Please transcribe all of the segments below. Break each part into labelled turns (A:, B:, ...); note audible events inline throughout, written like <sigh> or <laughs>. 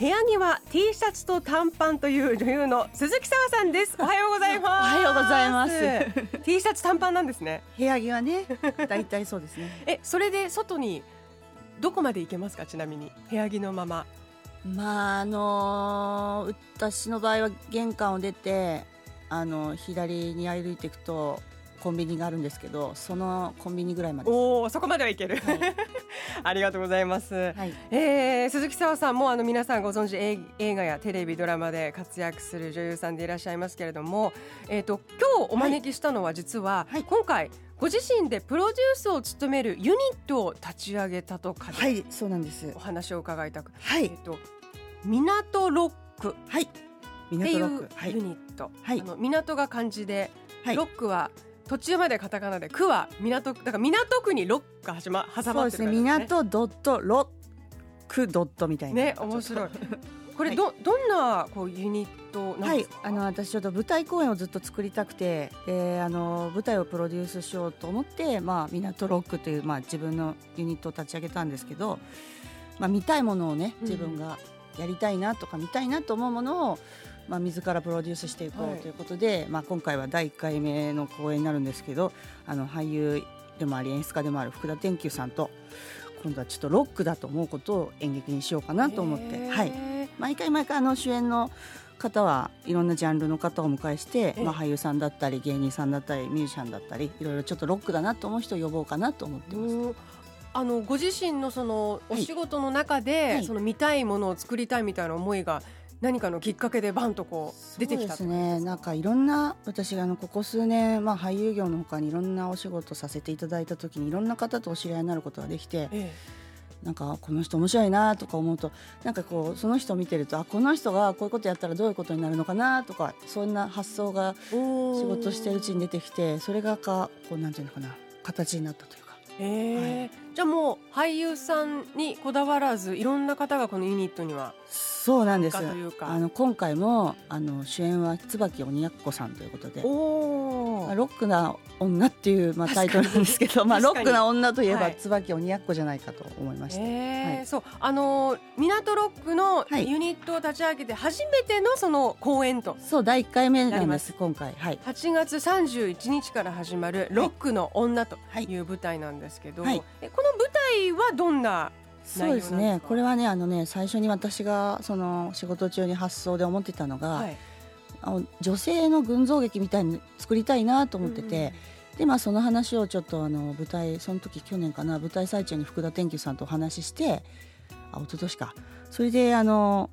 A: 部屋には T シャツと短パンという女優の鈴木沙和さんです。おはようございます。
B: おはようございます。<laughs>
A: T シャツ短パンなんですね。
B: 部屋着はね。大体そうですね。<laughs>
A: えそれで外にどこまで行けますか？ちなみに。部屋着のまま。
B: まああのー私の場合は玄関を出てあの左に歩いていくとコンビニがあるんですけどそのコンビニぐらいまで。
A: おおそこまではいける、
B: はい。<laughs>
A: ありがとうございます、
B: はい。
A: えー鈴木沙和さんもあの皆さんご存知映映画やテレビドラマで活躍する女優さんでいらっしゃいますけれども、えー、と今日お招きしたのは実は、
B: はい。
A: 今回ご自身でプロデュースを務めるユニットを立ち上げたとかで、
B: はいそうなんです。
A: お話を伺いたく、
B: はい。
A: えっ、と港ロック。
B: はい。
A: って
B: 港
A: いう
B: ロック。はい。
A: ユニット、
B: はい。
A: あの港が漢字で、
B: はい。
A: ロックは途中までカタカナで区は港だから港区にロックが始ま挟まってる感じですね。
B: 港ドットロックドットみたいな。
A: ね面白い。これど、どんなこうユニットなん
B: はい
A: ですか、、
B: あの私ちょっと舞台公演をずっと作りたくてであの舞台をプロデュースしようと思って、まあ、港ロックという、まあ、自分のユニットを立ち上げたんですけど、まあ、見たいものをね
A: うん
B: 自分がやりたいなとか見たいなと思うものを、まあ、自らプロデュースしていこ
A: はい。う
B: ということで、まあ、今回は第1回目の公演になるんですけどあの俳優でもあり演出家でもある福田天球さんと今度はちょっとロックだと思うことを演劇にしようかなと思って。はい。毎回毎回あの主演の方はいろんなジャンルの方をお迎えして、
A: ええ。
B: まあ、俳優さんだったり芸人さんだったりミュージシャンだったりいろいろちょっとロックだなと思う人を呼ぼうかなと思ってます。
A: うんあのご自身のそのお
B: はい。
A: 仕事の中で、
B: はい。
A: その見たいものを作りたいみたいな思いが何かのきっかけでバンとこう出てきた
B: そうですねなんかいろんな私があのここ数年、まあ、俳優業のほかにいろんなお仕事させていただいた時にいろんな方とお知り合いになることができて
A: え
B: なんかこの人面白いなとか思うとなんかこうその人を見てるとあこの人がこういうことやったらどういうことになるのかなとかそんな発想が仕事してるうちに出てきてそれがかこうなんていうのかな形になったというか
A: ええじゃあもう俳優さんにこだわらずいろんな方がこのユニットには
B: そうなんです。あの今回もあの主演は椿鬼奴さんということで。
A: お
B: まあロックな女っていう、まあ、タイトルなんですけど、まあ、ロックな女といえば、
A: はい。
B: 椿鬼奴じゃないかと思いまして、
A: ええ
B: はい。
A: そう。あの港ロックの
B: はい。
A: ユニットを立ち上げて初めてのその公演と
B: そう第1回目なんで
A: なります。
B: 今回。はい。
A: 8月31日から始まる「ロックの女」と
B: はい。
A: いう舞台なんですけど、
B: はい。
A: えこの舞台はどんな
B: そうですね。これはねあのね最初に私がその仕事中に発想で思ってたのが、
A: はい
B: あの女性の群像劇みたいに作りたいなと思ってて、でまあその話をちょっとあの舞台その時去年かな舞台最中に福田天球さんとお話ししてあ一昨年か。それであの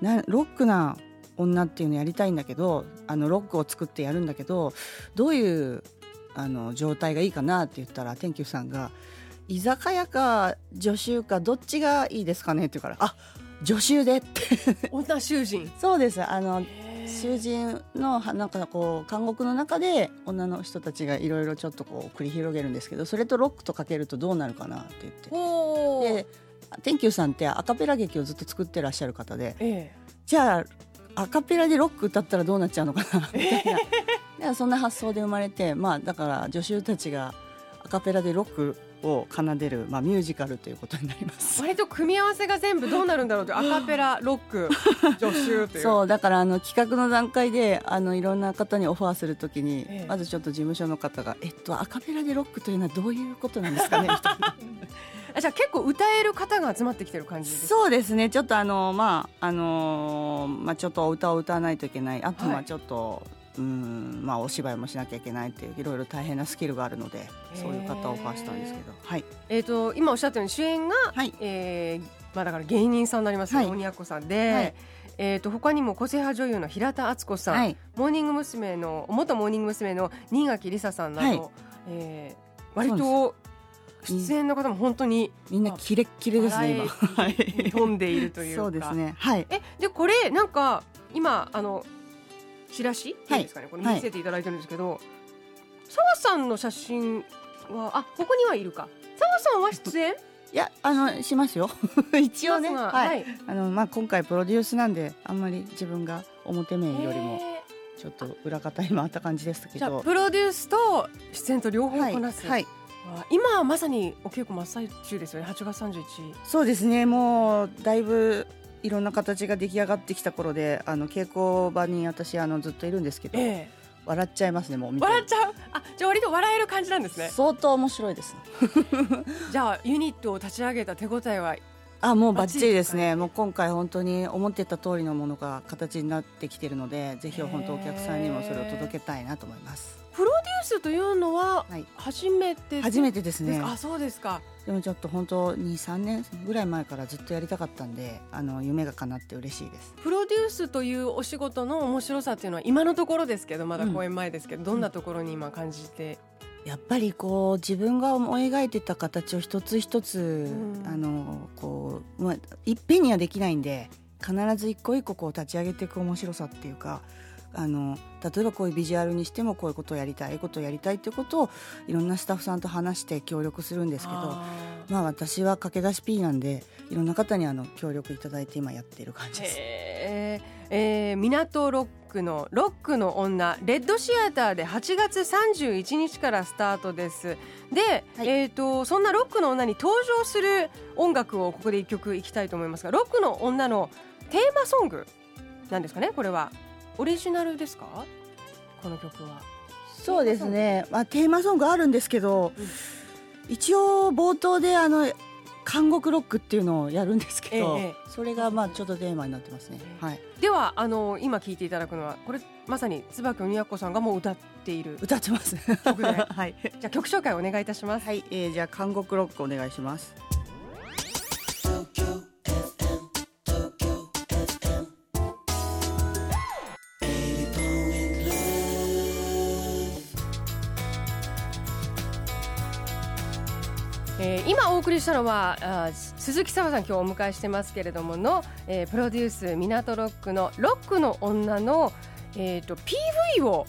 B: なロックな女っていうのやりたいんだけどあのロックを作ってやるんだけどどういうあの状態がいいかなって言ったら天球さんが「居酒屋か女囚かどっちがいいですかね?」って言うから「あ女囚で」って。
A: 女囚人。
B: そうです。あの囚人のはなんかこう監獄の中で女の人たちがいろいろちょっとこう繰り広げるんですけどそれとロックとかけるとどうなるかなって言って。で天球さんってアカペラ劇をずっと作ってらっしゃる方で。
A: え
B: じゃあアカペラでロック歌ったらどうなっちゃうのかなみたいな。でそんな発想で生まれてまあだから女囚たちがアカペラでロックを奏でる、まあ、ミュージカルということになります。
A: 割と組み合わせが全部どうなるんだろうと <laughs> アカペラロック <laughs> 助手という。
B: そうだからあの企画の段階であのいろんな方にオファーするときに、
A: ええ。
B: まずちょっと事務所の方が「えっとアカペラでロックというのはどういうことなんですかね? <laughs>」
A: じゃあ結構歌える方が集まってきてる感じですか？
B: そうですね。ちょっとあのまああのーまあちょっとお歌を歌わないといけない。あと
A: は
B: はい。ちょっと、うんまあお芝居もしなきゃいけないっていういろいろ大変なスキルがあるのでそういう方をオファーしたんですけどはい。
A: えー、と今おっしゃったように主演が、
B: はい。
A: えーまあ、だから芸人さんになりますよ、
B: はい。
A: 鬼奴さんで、
B: はい。
A: えー、と他にも個性派女優の平田敦子さん、
B: はい。
A: モーニング娘。の元モーニング娘。の新垣梨沙さんなど、
B: はい。
A: えー割と出演の方も本当に
B: みんなキレッキレですね今。
A: バラエティーに富んでいるというか。<laughs>
B: そうですね。はい。
A: えでこれなんか今あのチラシっていうんですかね、これ
B: はい
A: 見せていただいてるんですけど澤、さんの写真はあここにはいるか。澤さんは出演？<laughs>
B: いやあのしますよ。<laughs> 一応ね。
A: しますが
B: はい、
A: はい。
B: あのまあ今回プロデュースなんであんまり自分が表面よりも
A: へ
B: ちょっと裏方に回った感じです
A: ーじゃあ
B: けど
A: プロデュースと出演と両方
B: はい
A: こなす、
B: はい
A: あ今まさにお稽古真っ最中ですよね。8月31
B: そうですね。もうだいぶいろんな形が出来上がってきた頃であの稽古場に私あのずっといるんですけど、
A: え
B: 笑っちゃいますねもう
A: 笑っちゃう？あじゃあ割と笑える感じなんですね。
B: 相当面白いです。<laughs>
A: じゃあユニットを立ち上げた手応えは
B: あもうバッチリですね。もう今回本当に思ってた通りのものが形になってきてるのでぜひ本当お客さんにもそれを届けたいなと思います。
A: プロースというのは
B: はい。
A: 初めて
B: 初めてですね。
A: あそうですか。
B: でもちょっと本当23年ぐらい前からずっとやりたかったんであの夢が叶って嬉しいです。
A: プロデュースというお仕事の面白さっていうのは今のところですけどまだ公演前ですけど、どんなところに今感じて、
B: やっぱりこう自分が思い描いてた形を一つ一つ、
A: ん。
B: あのこう、まあ、いっぺんにはできないんで必ず一個一個こう立ち上げていく面白さっていうかあの例えばこういうビジュアルにしてもこういうことをやりたいことをやりたいっていうことをいろんなスタッフさんと話して協力するんですけど
A: あ
B: まあ私は駆け出し P なんでいろんな方にあの協力いただいて今やっている感じ
A: ー
B: です。
A: へー。えー、港ロックのロックの女レッドシアターで8月31日からスタートです。で、
B: はい。
A: えー、とそんなロックの女に登場する音楽をここで一曲いきたいと思いますがロックの女のテーマソングなんですかねこれはオリジナルですか？この曲は。
B: そうですね、まあ、テーマソングあるんですけど、
A: うん。
B: 一応冒頭であの監獄ロックっていうのをやるんですけど、
A: ええ
B: それがまあちょっとテーマになってますね。はい、
A: ではあの今聴いていただくのはこれまさに椿鬼奴さんがもう歌っている
B: 歌ってます。<laughs> はい、
A: じゃあ曲紹介お願いいたします。
B: はい、えー、じゃあ監獄ロックお願いします。
A: えー今お送りしたのはあー鈴木沙和さん今日お迎えしてますけれどもの、えープロデュース港ロックのロックの女の、えー、と PV を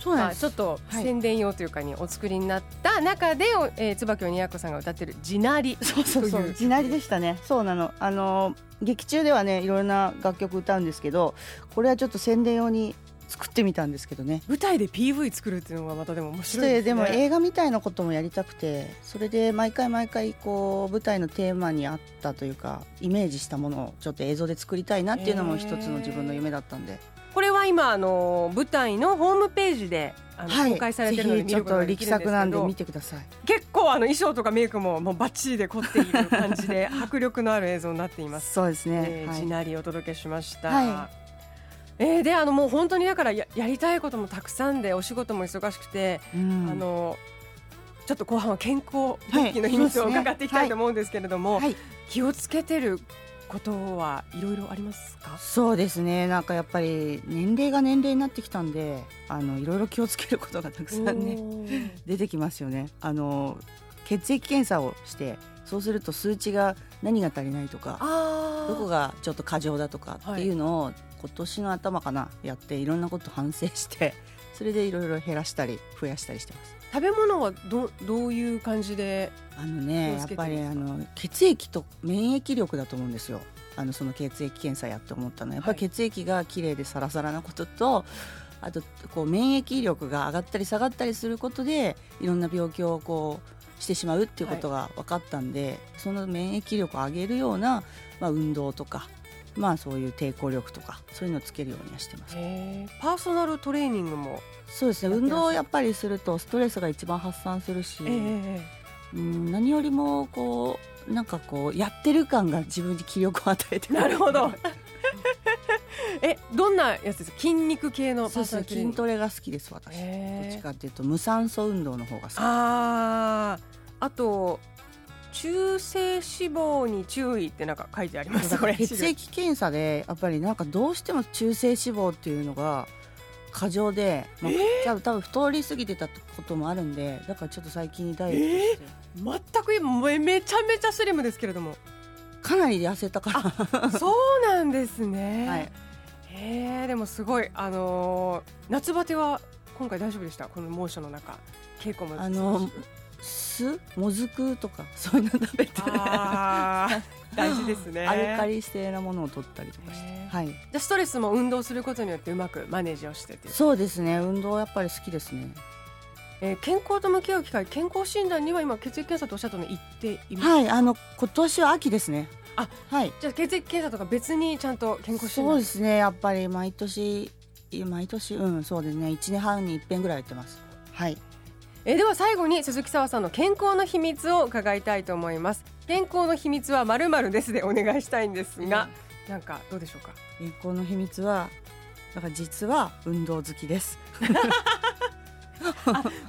B: そう
A: まあちょっと
B: はい。
A: 宣伝用というかにお作りになった中で、おえー、椿鬼奴さんが歌ってる「地鳴り」
B: そうそうそう。地鳴りでしたね。そうなの。あの劇中ではね、いろいろな楽曲歌うんですけど、これはちょっと宣伝用に作ってみたんですけどね。
A: 舞台で PV 作るっていうのがまたでも面白いですね。
B: ででも映画みたいなこともやりたくてそれで毎回毎回こう舞台のテーマに合ったというかイメージしたものをちょっと映像で作りたいなっていうのも一つの自分の夢だったんで、
A: これは今あの舞台のホームページであの、公開されてるので見ることができるんですけ
B: 作なんで
A: ど
B: 見てください
A: 結構あの衣装とかメイクももうバッチリで凝っている感じで迫力のある映像になっています。
B: そうですね、
A: えー、
B: はい、
A: お届けしました。
B: は
A: えーであのもう本当にだからややりたいこともたくさんでお仕事も忙しくて、
B: うん。
A: あのちょっと後半は健康
B: はい
A: 復帰の秘密を伺っていきたいと思うんですけれども、
B: はい。
A: 気をつけてることはいろいろありますか？
B: そうですね。なんかやっぱり年齢が年齢になってきたんであのいろいろ気をつけることがたくさんね出てきますよね。あの血液検査をしてそうすると数値が何が足りないとかどこがちょっと過剰だとかっていうのを今年の頭かなやっていろんなこと反省して <laughs> それでいろいろ減らしたり増やしたりしてます。
A: 食べ物はどどういう感じで
B: あのねやっぱりあの血液と免疫力だと思うんですよ。あのその血液検査やって思ったのは。やっぱり
A: はい。
B: 血液がきれいでサラサラなことと、あとこう免疫力が上がったり下がったりすることでいろんな病気をこうしてしまうっていうことが分かったんで、その免疫力を上げるような、まあ、運動とか、まあ、そういう抵抗力とかそういうのをつけるようにはしてます。
A: パーソナルトレーニングも、
B: そうですね。運動をやっぱりするとストレスが一番発散するし、
A: え
B: うん何よりもこうなんかこうやってる感が自分に気力を与えて
A: なるほど。えどんなやつですか？筋肉系のパ
B: そうそう
A: ーソナルトレーニング。
B: 筋トレが好きです私。どっちかっていうと無酸素運動の方が好き。
A: あー。あと中性脂肪に注意ってなんか書いてあります
B: 血液検査でやっぱりなんかどうしても中性脂肪っていうのが過剰で、まあ多分多分太りすぎてたこともあるんでだからちょっと最近ダイエットして、
A: 全くめめちゃめちゃスリムですけれども。
B: かなり痩せたから。
A: そうなんですね、<laughs>
B: はい。
A: へえでもすごいあのー夏バテは今回大丈夫でした？この猛暑の中稽古も。
B: あの酢もずくとかそういうの食べて。<laughs>
A: 大事ですね。
B: アルカリ性なものを取ったりとかして。はい。
A: じゃあストレスも運動することによってうまくマネージをしてって。
B: そうですね。運動やっぱり好きですね。
A: えー健康と向き合う機会健康診断には今血液検査とおっしゃったの行っています、
B: はいあの今年は秋ですね。
A: あ
B: はい。
A: じゃあ血液検査とか別にちゃんと健康診断。
B: そうですね。やっぱり毎年毎年うんそうですね。1年半に一遍ぐらいやってます。はい
A: えーでは最後に鈴木沙さんの健康の秘密を伺いたいと思います。健康の秘密はまるまるですでお願いしたいんですが、なんかどうでしょうか？
B: 健康の秘密はだから実は運動好きです。<laughs>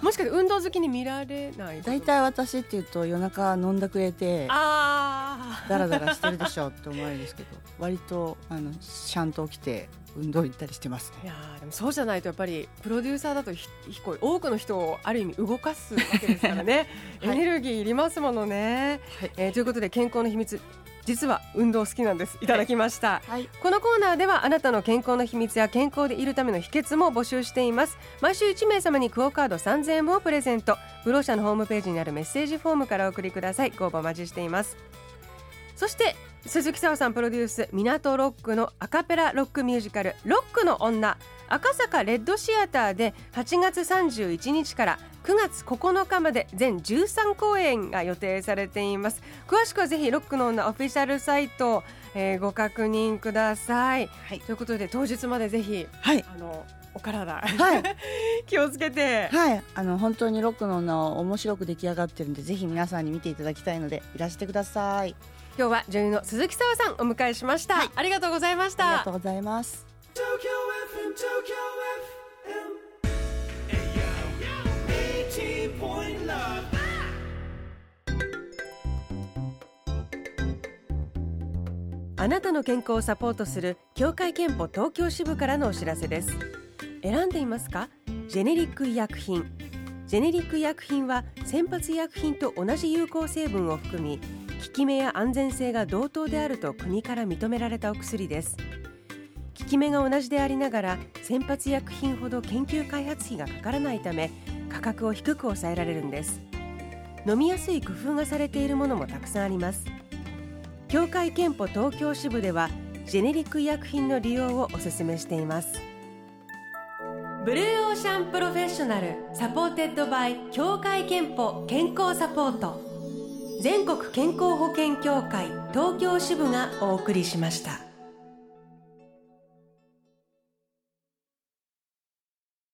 A: もしかして運動好きに見られない
B: 大体私っていうと夜中飲んだくれて
A: ああ
B: ダラダラしてるでしょって思われるんですけど割とあのちゃんと起きて運動行ったりしてますね。
A: いやーでもそうじゃないとやっぱりプロデューサーだとひひこ多くの人をある意味動かすわけですからね、<laughs>
B: はい。
A: エネルギーいりますものね、
B: はい。
A: えーということで健康の秘密実は運動好きなんです。い。ただきました、
B: はい。
A: このコーナーではあなたの健康の秘密や健康でいるための秘訣も募集しています。毎週1名様にクオカード3000円分をプレゼント。ブロー社のホームページにあるメッセージフォームからお送りください。ご応募お待ちしていますそして鈴木沙央さんプロデュース港ロックのアカペラロックミュージカル「ロックの女」赤坂レッドシアターで8月31日から9月9日まで全13公演が予定されています。詳しくはぜひロックの女オフィシャルサイトを、えーご確認ください、
B: はい。
A: ということで当日までぜひ
B: はい。
A: あのお体、
B: はい。<laughs>
A: 気をつけて。
B: はい。あの本当にロックの女を面白く出来上がってるんでぜひ皆さんに見ていただきたいのでいらしてください
A: 今日は女優の鈴木沙央さんお迎えしました、ありがとうございました。
B: ありがとうございます。
C: Tokyo FM, Tokyo FM. Hey yo, 80 point love.
A: あなたの健康をサポートする協会憲法東京支部からのお知らせです。選んでいますか？ジェネリック医薬品。ジェネリック医薬品は先発医薬品と同じ有効成分を含み効き目や安全性が同等であると国から認められたお薬です。効き目が同じでありながら先発医薬品ほど研究開発費がかからないため価格を低く抑えられるんです。飲みやすい工夫がされているものもたくさんあります。協会憲法東京支部ではジェネリック医薬品の利用をお勧めしています。Blue Ocean professional supported by 協会けんぽ健康サポート。全国健康保険協会東京支部がお送りしました。